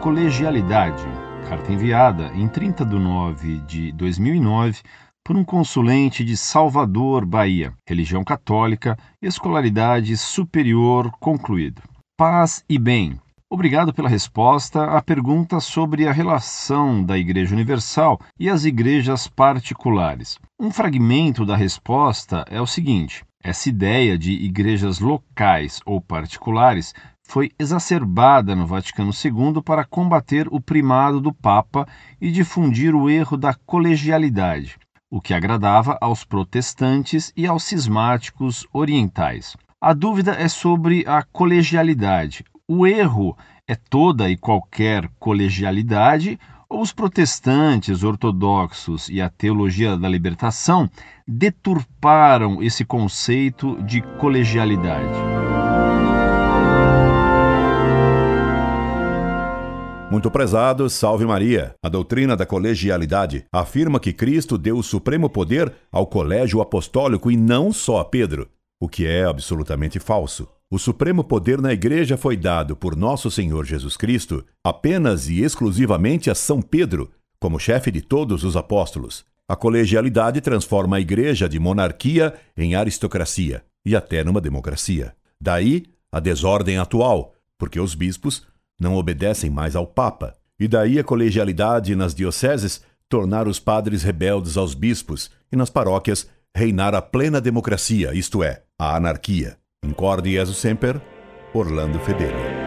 colegialidade. Carta enviada em 30 de nove de 2009 por um consulente de Salvador, Bahia. Religião católica, escolaridade superior concluído. Paz e bem. Obrigado pela resposta à pergunta sobre a relação da Igreja Universal e as igrejas particulares. Um fragmento da resposta é o seguinte: essa ideia de igrejas locais ou particulares foi exacerbada no Vaticano II para combater o primado do Papa e difundir o erro da colegialidade, o que agradava aos protestantes e aos cismáticos orientais. A dúvida é sobre a colegialidade, o erro é toda e qualquer colegialidade, ou os protestantes ortodoxos e a teologia da libertação deturparam esse conceito de colegialidade. Muito prezado, salve Maria. A doutrina da colegialidade afirma que Cristo deu o supremo poder ao colégio apostólico e não só a Pedro, o que é absolutamente falso. O supremo poder na Igreja foi dado por nosso Senhor Jesus Cristo apenas e exclusivamente a São Pedro, como chefe de todos os apóstolos. A colegialidade transforma a Igreja de monarquia em aristocracia e até numa democracia. Daí a desordem atual, porque os bispos não obedecem mais ao Papa. E daí a colegialidade nas dioceses tornar os padres rebeldes aos bispos e nas paróquias reinar a plena democracia, isto é, a anarquia. Incorde Jesus Semper, Orlando Fedeli.